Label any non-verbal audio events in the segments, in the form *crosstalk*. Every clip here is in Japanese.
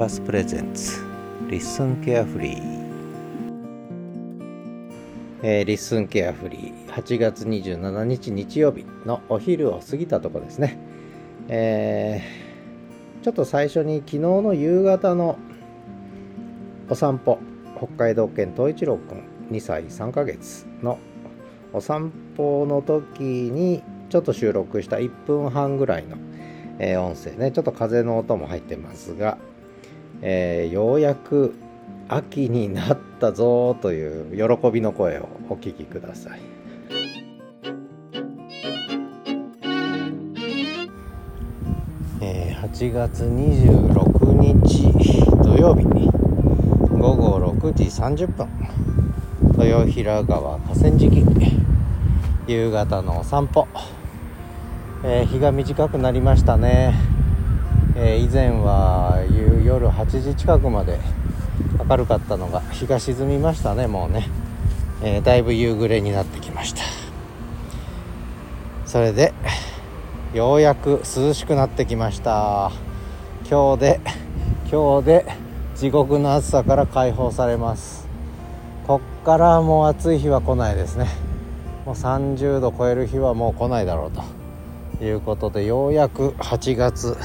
パス presents LISTEN carefree えー、 LISTEN carefree 8月27日日曜日のお昼を過ぎたとこですね、えー、ちょっと最初に昨日の夕方のお散歩北海道犬東一郎くん2歳3ヶ月のお散歩の時にちょっと収録した1分半ぐらいの、えー、音声ね。ちょっと風の音も入ってますが、えー、ようやく秋になったぞという喜びの声をお聞きください。えー、8月26日土曜日に午後6時30分豊平川河川敷夕方のお散歩、えー、日が短くなりましたね、えー、以前は夜8時近くまで明るかったのが日が沈みましたねもうね、えー、だいぶ夕暮れになってきました。それでようやく涼しくなってきました。今日で今日で地獄の暑さから解放されます。こっからもう暑い日は来ないですね。もう30度超える日はもう来ないだろうと。いうことでようやく8月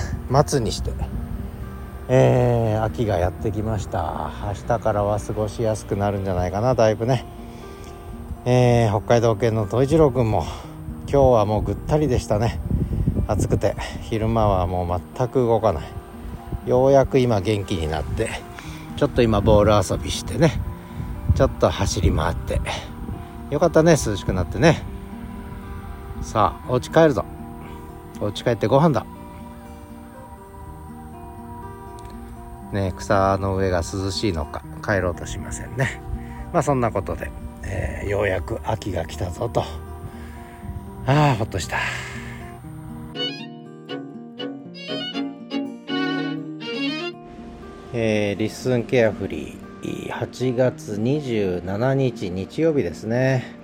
末にしてえー、秋がやってきました。明日からは過ごしやすくなるんじゃないかなだいぶね。えー、北海道犬の統一郎君も今日はもうぐったりでしたね。暑くて昼間はもう全く動かない。ようやく今元気になってちょっと今ボール遊びしてね。ちょっと走り回って。よかったね涼しくなってね。さあお家帰るぞ。お家帰ってご飯だ。ね草の上が涼しいのか帰ろうとしませんね。まあそんなことで、えー、ようやく秋が来たぞと。ああほっとした。えー、リッスンケアフリー8月27日日曜日ですね。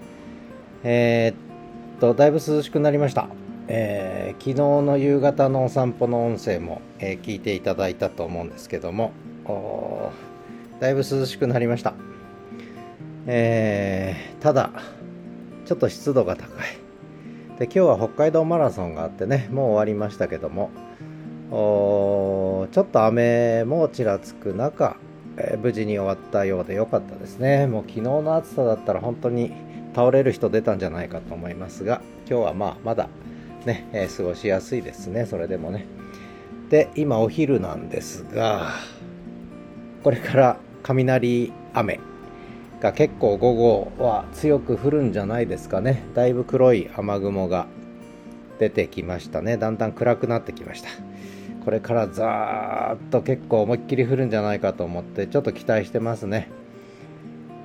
えー、っとだいぶ涼しくなりました、えー、昨日の夕方のお散歩の音声も、え聞いていただいたと思うんですけどもだいぶ涼しくなりました、えただちょっと湿度が高い。で今日は北海道マラソンがあってねもう終わりましたけどもちょっと雨もちらつく中、えー、無事に終わったようで良かったですね。もう昨日の暑さだったら本当に倒れる人出たんじゃないかと思いますが今日はまあまだね、えー、過ごしやすいですねそれでもね。で今お昼なんですがこれから雷雨が結構午後は強く降るんじゃないですかね。だいぶ黒い雨雲が出てきましたね。だんだん暗くなってきました。これからザーッと結構思いっきり降るんじゃないかと思ってちょっと期待してますね。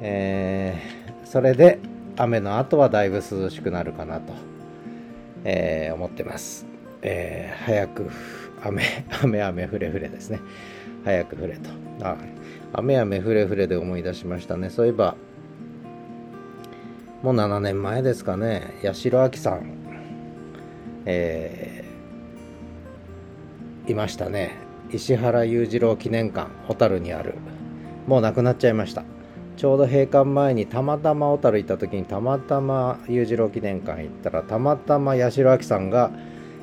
えー、それで雨の後はだいぶ涼しくなるかなと、えー、思ってます。えー、早く雨、*laughs* 雨、雨、ふれふれですね。早く降れと。あ、雨、雨、ふれふれで思い出しましたね。そういえば、もう7年前ですかね、八代亜紀さん、えーいましたね石原裕次郎記念館小樽にあるもうなくなっちゃいましたちょうど閉館前にたまたま小樽行った時にたまたま裕次郎記念館行ったらたまたま八代亜紀さんが、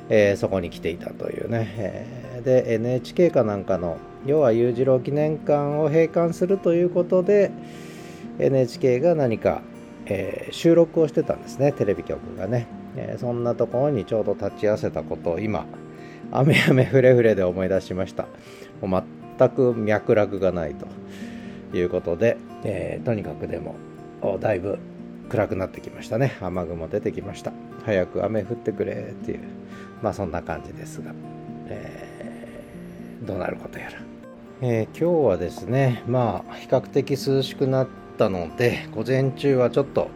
えー、そこに来ていたというね、えー、で NHK かなんかの要は裕次郎記念館を閉館するということで NHK が何か、えー、収録をしてたんですね。テレビ局がね、えそんなところにちょうど立ち会わせたことを今雨雨ふれふれで思い出しました。全く脈絡がないと。いうことで、えー、とにかくでもだいぶ暗くなってきましたね。雨雲出てきました。早く雨降ってくれっていう。まあそんな感じですが、えー、どうなることやら、えー、今日はですねまあ比較的涼しくなったので午前中はちょっと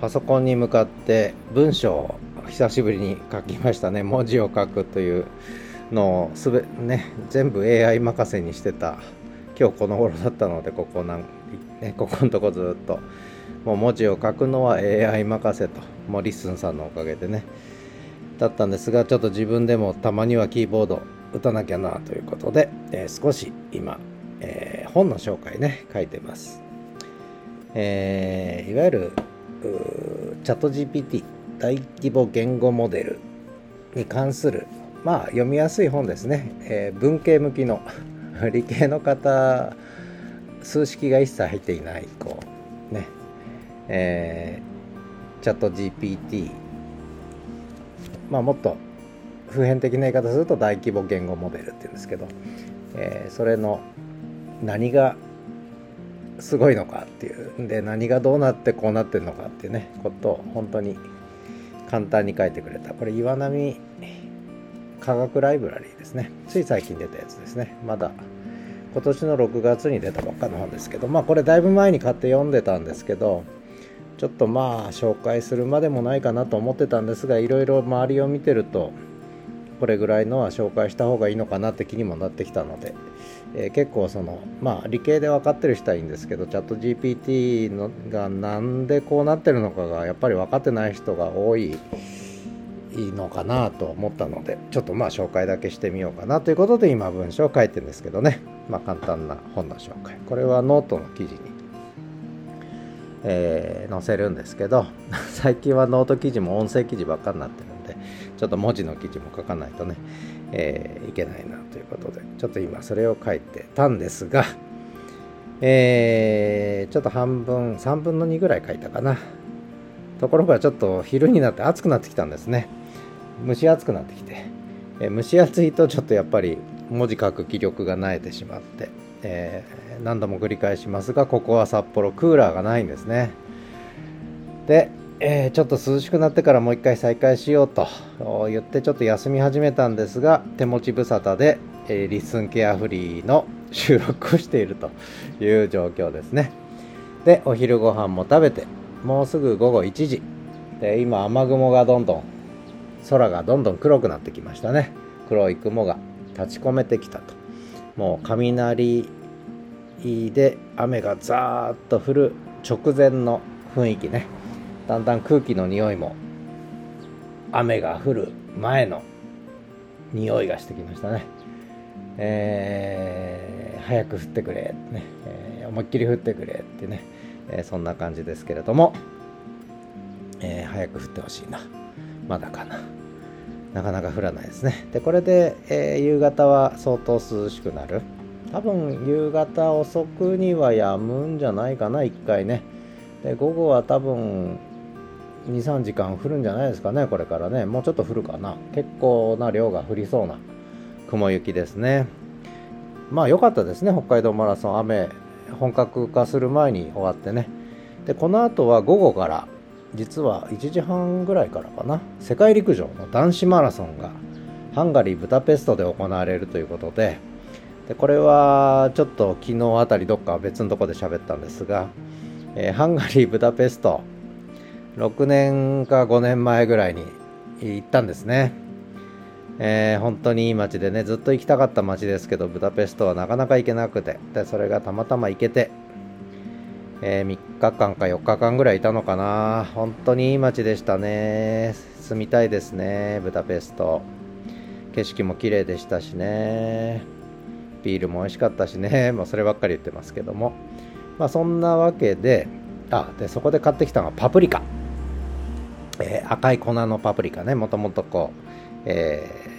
パソコンに向かって文章を久しぶりに書きましたね。文字を書くというのをすべ、ね、全部 AI 任せにしてた今日この頃だったのでここなん、ね、ここのとこずっともう文字を書くのは AI 任せともう LISTEN さんのおかげでねだったんですがちょっと自分でもたまにはキーボード打たなきゃなということで、えー、少し今、えー、本の紹介ね書いてます、えー、いわゆるチャット GPT 大規模言語モデルに関するまあ読みやすい本ですね、え、文系向きの理系の方数式が一切入っていないこうね。えー、チャット GPT まあもっと普遍的な言い方すると大規模言語モデルっていうんですけど、えー、それの何がすごいのかっていう。で何がどうなってこうなってるのかっていうねことを本当に簡単に書いてくれた。これ岩波科学ライブラリーですね。つい最近出たやつですね。まだ今年の6月に出たばっかの本ですけどまあこれだいぶ前に買って読んでたんですけどちょっとまあ紹介するまでもないかなと思ってたんですがいろいろ周りを見てるとこれぐらいのは紹介した方がいいのかなって気にもなってきたので、えー、結構そのまあ理系で分かってる人はいいんですけどチャット GPT のがなんでこうなってるのかがやっぱり分かってない人が多いいいのかなと思ったのでちょっとまあ紹介だけしてみようかなということで今文章を書いてるんですけどね。まあ簡単な本の紹介。これはノートの記事に、えー、載せるんですけど *laughs* 最近はノート記事も音声記事ばっかになってるんでちょっと文字の記事も書かないとね、えー、いけないなということでちょっと今それを書いてたんですがえー、ちょっと半分3分の2ぐらい書いたかな。ところがちょっと昼になって暑くなってきたんですね。蒸し暑くなってきて、え蒸し暑いとちょっとやっぱり文字書く気力がなえてしまって、えー、何度も繰り返しますがここは札幌クーラーがないんですね。で、えー、ちょっと涼しくなってからもう一回再開しようと言ってちょっと休み始めたんですが手持ち無沙汰で、えー、リッスンケアフリーの収録をしているという状況ですね。でお昼ご飯も食べてもうすぐ午後1時。で今雨雲がどんどん空がどんどん黒くなってきましたね。黒い雲が立ち込めてきたと。もう雷で雨がザーッと降る直前の雰囲気ね。だんだん空気の匂いも雨が降る前の匂いがしてきましたね。えー、早く降ってくれ、ね。えー、思いっきり降ってくれってね、えー、そんな感じですけれども、え早く降ってほしいな。まだかな。なかなか降らないですね。でこれで、えー、夕方は相当涼しくなる。多分夕方遅くには止むんじゃないかな。1回ね。で午後は多分23時間降るんじゃないですかね。これからね。もうちょっと降るかな。結構な量が降りそうな雲行きですね。まあ良かったですね。北海道マラソン。雨本格化する前に終わってね。でこの後は午後から実は1時半ぐらいからかな。世界陸上の男子マラソンがハンガリー・ブダペストで行われるということででこれはちょっと昨日あたりどっか別のとこで喋ったんですが、えー、ハンガリー・ブダペスト6年か5年前ぐらいに行ったんですね、えー、本当にいい街でねずっと行きたかった街ですけどブダペストはなかなか行けなくてでそれがたまたま行けてえー、3日間か4日間ぐらいいたのかな。本当にいい街でしたね。住みたいですねブダペスト。景色も綺麗でしたしね。ビールも美味しかったしね。*laughs* もうそればっかり言ってますけども。まあそんなわけであでそこで買ってきたのがパプリカ、えー、赤い粉のパプリカね。もともとこう、えー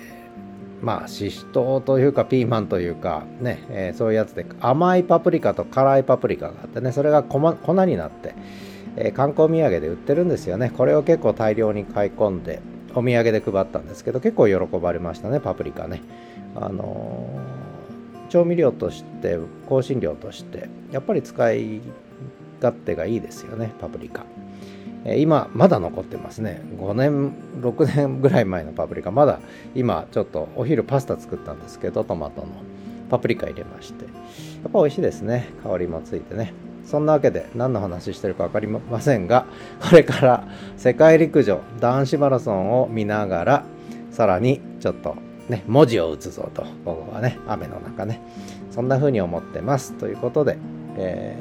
まあししとうというかピーマンというかね、えー、そういうやつで甘いパプリカと辛いパプリカがあってねそれが粉になって、えー、観光土産で売ってるんですよね。これを結構大量に買い込んでお土産で配ったんですけど結構喜ばれましたねパプリカね。あのー、調味料として香辛料としてやっぱり使い勝手がいいですよねパプリカ。今まだ残ってますね。5年6年ぐらい前のパプリカ。まだ今ちょっとお昼パスタ作ったんですけどトマトの。パプリカ入れまして。やっぱ美味しいですね。香りもついてね。そんなわけで何の話してるか分かりませんがこれから世界陸上男子マラソンを見ながらさらにちょっとね文字を打つぞと午後はね雨の中ね。そんな風に思ってます。ということで、え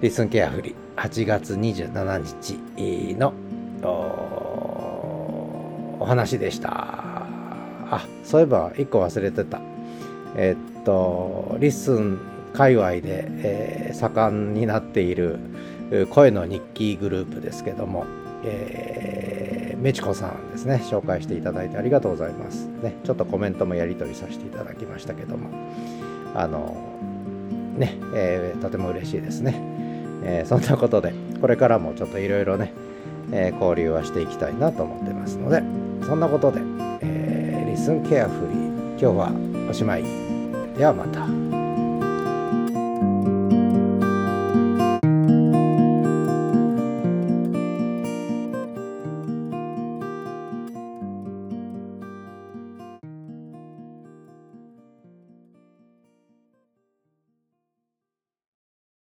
ー、リスンケアフリー。8月27日のお話でした。あそういえば1個忘れてた。え、っと LISTEN 界隈で、えー、盛んになっている声の日記グループですけども、えー、メチコさんですね。紹介していただいてありがとうございます。ねちょっとコメントもやり取りさせていただきましたけども。あのね、えー、とても嬉しいですね、えー、そんなことでこれからもちょっといろいろね、えー、交流はしていきたいなと思ってますのでそんなことで、えー、リスンケアフリー今日はおしまいではまた。